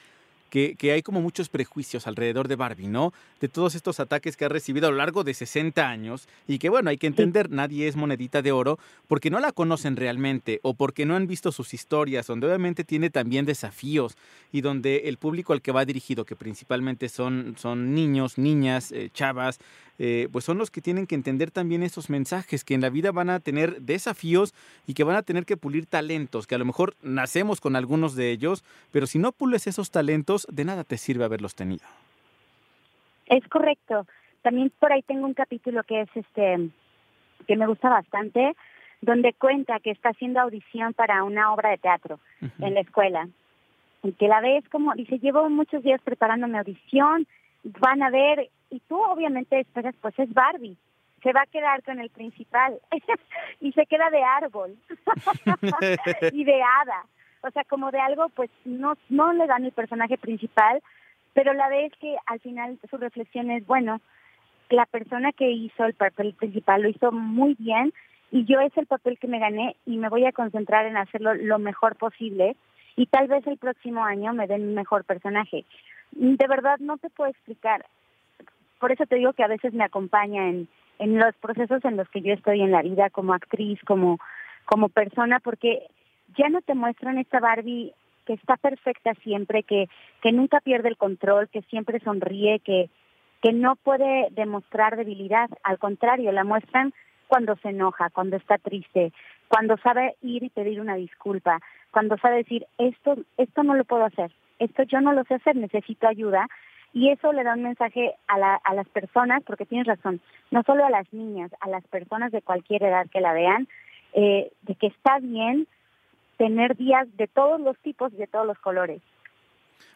que, que, hay como muchos prejuicios alrededor de Barbie, ¿no? De todos estos ataques que ha recibido a lo largo de 60 años y que, bueno, hay que entender, nadie es monedita de oro porque no la conocen realmente o porque no han visto sus historias, donde obviamente tiene también desafíos y donde el público al que va dirigido, que principalmente son, son niños, niñas, eh, chavas, eh, pues son los que tienen que entender también esos mensajes, que en la vida van a tener desafíos y que van a tener que pulir talentos, que a lo mejor nacemos con algunos de ellos, pero si no pules esos talentos, de nada te sirve haberlos tenido. Es correcto. También por ahí tengo un capítulo que es este que me gusta bastante, donde cuenta que está haciendo audición para una obra de teatro uh -huh. en la escuela. Y que la ves como, dice, llevo muchos días preparando mi audición, van a ver, y tú obviamente esperas, pues es Barbie, se va a quedar con el principal, y se queda de árbol, y de hada. O sea, como de algo, pues no, no le dan el personaje principal, pero la vez que al final su reflexión es, bueno, la persona que hizo el papel principal lo hizo muy bien y yo es el papel que me gané y me voy a concentrar en hacerlo lo mejor posible y tal vez el próximo año me den un mejor personaje. De verdad no te puedo explicar. Por eso te digo que a veces me acompaña en, en los procesos en los que yo estoy en la vida como actriz, como, como persona, porque ya no te muestran esta Barbie que está perfecta siempre, que, que nunca pierde el control, que siempre sonríe, que, que no puede demostrar debilidad, al contrario, la muestran cuando se enoja, cuando está triste, cuando sabe ir y pedir una disculpa, cuando sabe decir, esto, esto no lo puedo hacer, esto yo no lo sé hacer, necesito ayuda, y eso le da un mensaje a, la, a las personas, porque tienes razón, no solo a las niñas, a las personas de cualquier edad que la vean, eh, de que está bien tener días de todos los tipos y de todos los colores.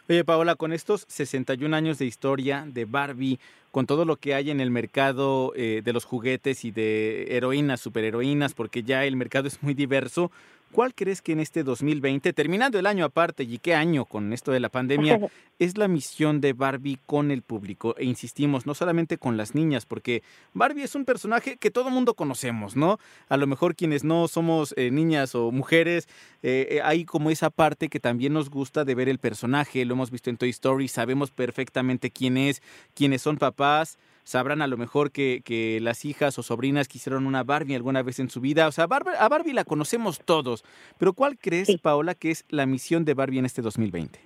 Oye, Paola, con estos 61 años de historia de Barbie, con todo lo que hay en el mercado eh, de los juguetes y de heroínas, superheroínas, porque ya el mercado es muy diverso, ¿cuál crees que en este 2020, terminando el año aparte y qué año con esto de la pandemia, es la misión de Barbie con el público? E insistimos, no solamente con las niñas, porque Barbie es un personaje que todo mundo conocemos, ¿no? A lo mejor quienes no somos eh, niñas o mujeres, eh, hay como esa parte que también nos gusta de ver el personaje, lo hemos visto en Toy Story, sabemos perfectamente quién es, quiénes son papás, sabrán a lo mejor que, que, las hijas o sobrinas quisieron una Barbie alguna vez en su vida. O sea, Barbie, a Barbie la conocemos todos. Pero ¿cuál crees, sí. Paola, que es la misión de Barbie en este 2020?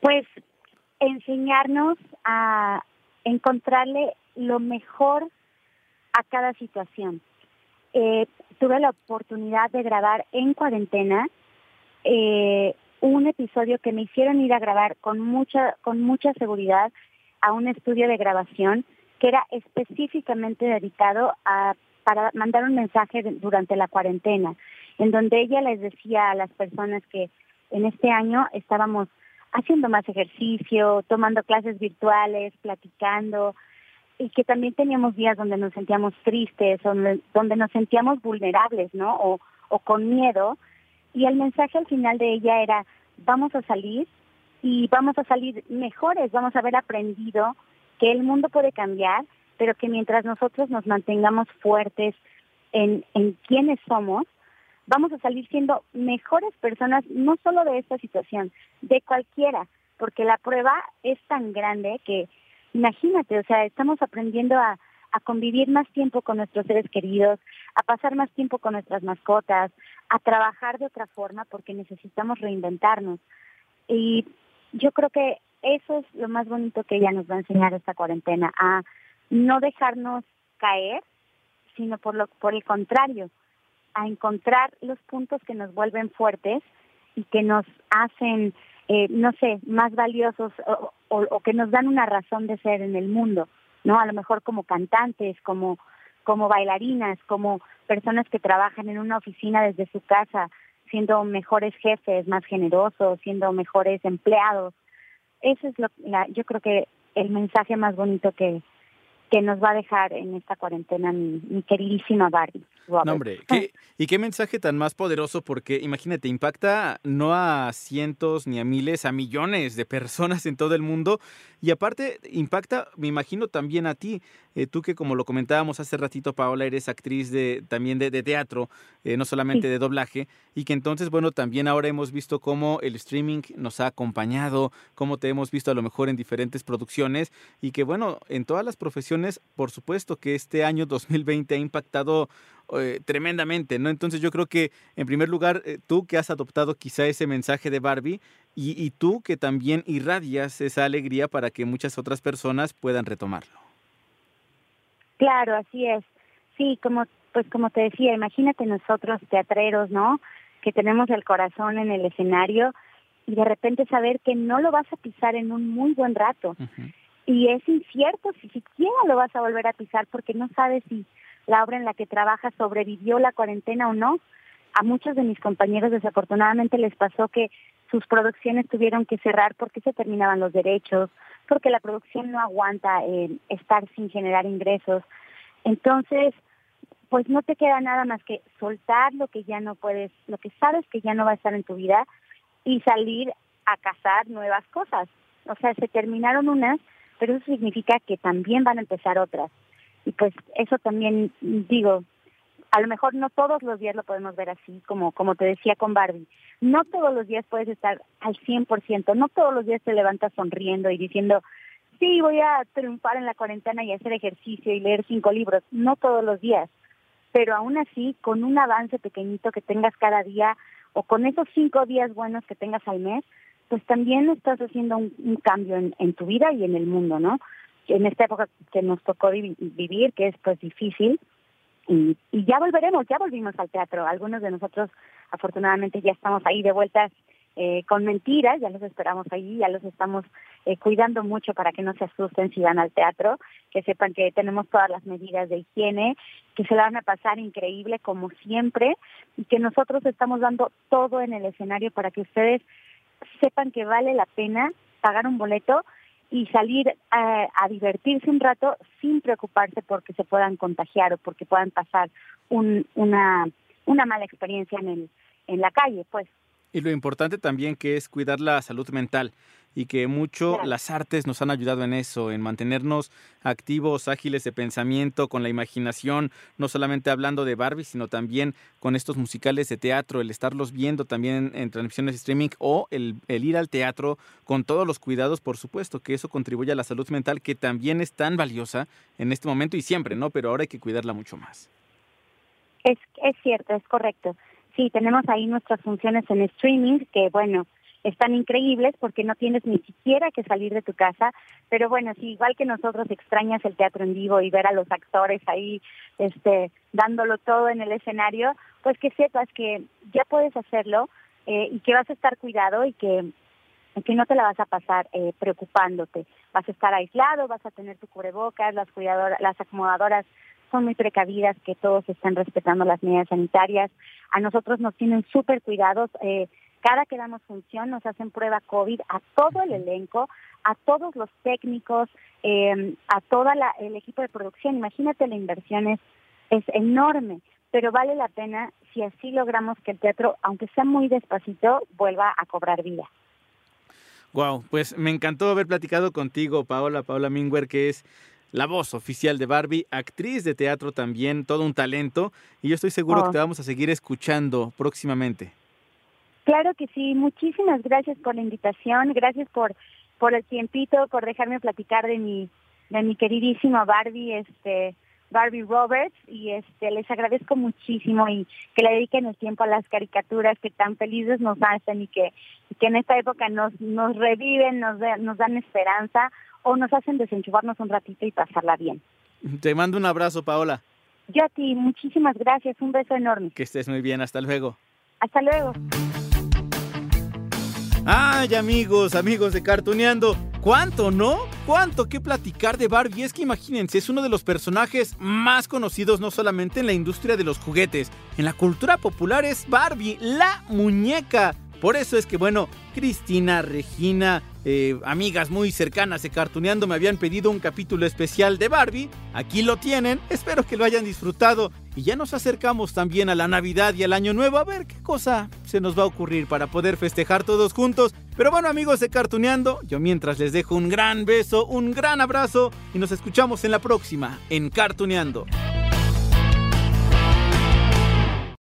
Pues enseñarnos a encontrarle lo mejor a cada situación. Eh, tuve la oportunidad de grabar en cuarentena eh, un episodio que me hicieron ir a grabar con mucha, con mucha seguridad a un estudio de grabación que era específicamente dedicado a para mandar un mensaje durante la cuarentena, en donde ella les decía a las personas que en este año estábamos haciendo más ejercicio, tomando clases virtuales, platicando, y que también teníamos días donde nos sentíamos tristes, donde, donde nos sentíamos vulnerables, ¿no? O, o con miedo. Y el mensaje al final de ella era, vamos a salir y vamos a salir mejores, vamos a haber aprendido que el mundo puede cambiar, pero que mientras nosotros nos mantengamos fuertes en, en quiénes somos, vamos a salir siendo mejores personas, no solo de esta situación, de cualquiera, porque la prueba es tan grande que, imagínate, o sea, estamos aprendiendo a, a convivir más tiempo con nuestros seres queridos, a pasar más tiempo con nuestras mascotas, a trabajar de otra forma porque necesitamos reinventarnos. Y yo creo que eso es lo más bonito que ella nos va a enseñar esta cuarentena, a no dejarnos caer, sino por lo por el contrario, a encontrar los puntos que nos vuelven fuertes y que nos hacen, eh, no sé, más valiosos o, o, o, que nos dan una razón de ser en el mundo, ¿no? A lo mejor como cantantes, como, como bailarinas, como personas que trabajan en una oficina desde su casa, siendo mejores jefes, más generosos, siendo mejores empleados. Eso es lo, la, yo creo que el mensaje más bonito que, que nos va a dejar en esta cuarentena mi, mi queridísima Barbie. No, hombre, ¿qué, y qué mensaje tan más poderoso, porque imagínate, impacta no a cientos ni a miles, a millones de personas en todo el mundo, y aparte impacta, me imagino, también a ti. Eh, tú que como lo comentábamos hace ratito, Paola, eres actriz de, también de, teatro, eh, no solamente de doblaje, y que entonces, bueno, también ahora hemos visto cómo el streaming nos ha acompañado, cómo te hemos visto a lo mejor en diferentes producciones, y que bueno, en todas las profesiones, por supuesto que este año 2020 ha impactado eh, tremendamente, ¿no? Entonces yo creo que, en primer lugar, eh, tú que has adoptado quizá ese mensaje de Barbie y, tú que también irradias esa alegría para que muchas otras personas puedan retomarlo. Claro, así es. Sí, como pues como te decía, imagínate nosotros teatreros, ¿no? Que tenemos el corazón en el escenario y de repente saber que no lo vas a pisar en un muy buen rato. Y es incierto si siquiera lo vas a volver a pisar porque no sabes si la obra en la que trabaja sobrevivió la cuarentena o no. A muchos de mis compañeros desafortunadamente les pasó que sus producciones tuvieron que cerrar porque se terminaban los derechos, porque la producción no aguanta eh, estar sin generar ingresos. Entonces, pues no te queda nada más que soltar lo que ya no puedes, lo que sabes que ya no va a estar en tu vida y salir a cazar nuevas cosas. O sea, se terminaron unas, pero eso significa que también van a empezar otras. Y pues eso también digo, a lo mejor no todos los días lo podemos ver así, como, como te decía con Barbie. No todos los días puedes estar al 100%, no todos los días te levantas sonriendo y diciendo, sí, voy a triunfar en la cuarentena y hacer ejercicio y leer cinco libros. No todos los días, pero aún así, con un avance pequeñito que tengas cada día o con esos cinco días buenos que tengas al mes, pues también estás haciendo un, cambio en, en tu vida y en el mundo, ¿no? En esta época que nos tocó vivir, que es pues difícil, y, ya volveremos, ya volvimos al teatro. Algunos de nosotros afortunadamente ya estamos ahí de vueltas eh, con mentiras, ya los esperamos ahí, ya los estamos eh, cuidando mucho para que no se asusten si van al teatro, que sepan que tenemos todas las medidas de higiene, que se la van a pasar increíble como siempre y que nosotros estamos dando todo en el escenario para que ustedes sepan que vale la pena pagar un boleto y salir a, divertirse un rato sin preocuparse porque se puedan contagiar o porque puedan pasar un, una, una mala experiencia en, el, en la calle, pues. Y lo importante también que es cuidar la salud mental y que mucho las artes nos han ayudado en eso, en mantenernos activos, ágiles de pensamiento, con la imaginación, no solamente hablando de Barbie, sino también con estos musicales de teatro, el estarlos viendo también en transmisiones de streaming o el, el ir al teatro con todos los cuidados, por supuesto, que eso contribuye a la salud mental que también es tan valiosa en este momento y siempre, ¿no? Pero ahora hay que cuidarla mucho más. Es, es cierto, es correcto. Sí, tenemos ahí nuestras funciones en streaming, que bueno, están increíbles porque no tienes ni siquiera que salir de tu casa, pero bueno, si igual que nosotros extrañas el teatro en vivo y ver a los actores ahí este dándolo todo en el escenario, pues que sepas que ya puedes hacerlo eh, y que vas a estar cuidado y que que no te la vas a pasar eh, preocupándote. Vas a estar aislado, vas a tener tu cubrebocas, las cuidadoras, las acomodadoras son muy precavidas, que todos están respetando las medidas sanitarias. A nosotros nos tienen súper cuidados. Eh, cada que damos función nos hacen prueba COVID a todo el elenco, a todos los técnicos, em, a todo el equipo de producción. Imagínate la inversión es, es enorme, pero vale la pena si así logramos que el teatro, aunque sea muy despacito, vuelva a cobrar vida. Wow, pues me encantó haber platicado contigo, Paola, Paola Mingwer, que es la voz oficial de Barbie, actriz de teatro también, todo un talento, y yo estoy seguro que oh. te vamos a seguir escuchando próximamente. Claro que sí, muchísimas gracias por la invitación, gracias por por el tiempito, por dejarme platicar de mi de mi queridísima Barbie, este Barbie Roberts y este les agradezco muchísimo y que le dediquen el tiempo a las caricaturas que tan felices nos hacen y que, que en esta época nos nos reviven, nos nos dan esperanza o nos hacen desenchufarnos un ratito y pasarla bien. Te mando un abrazo, Paola. Yo a ti, muchísimas gracias, un beso enorme. Que estés muy bien, hasta luego. Hasta luego. Ay, amigos, amigos de Cartuneando. ¿Cuánto, no? ¿Cuánto que platicar de Barbie? Es que imagínense, es uno de los personajes más conocidos no solamente en la industria de los juguetes, en la cultura popular es Barbie, la muñeca. Por eso es que, bueno, Cristina, Regina, eh, amigas muy cercanas de Cartuneando me habían pedido un capítulo especial de Barbie. Aquí lo tienen, espero que lo hayan disfrutado. Y ya nos acercamos también a la Navidad y al Año Nuevo a ver qué cosa se nos va a ocurrir para poder festejar todos juntos. Pero bueno amigos de Cartuneando, yo mientras les dejo un gran beso, un gran abrazo y nos escuchamos en la próxima en Cartuneando.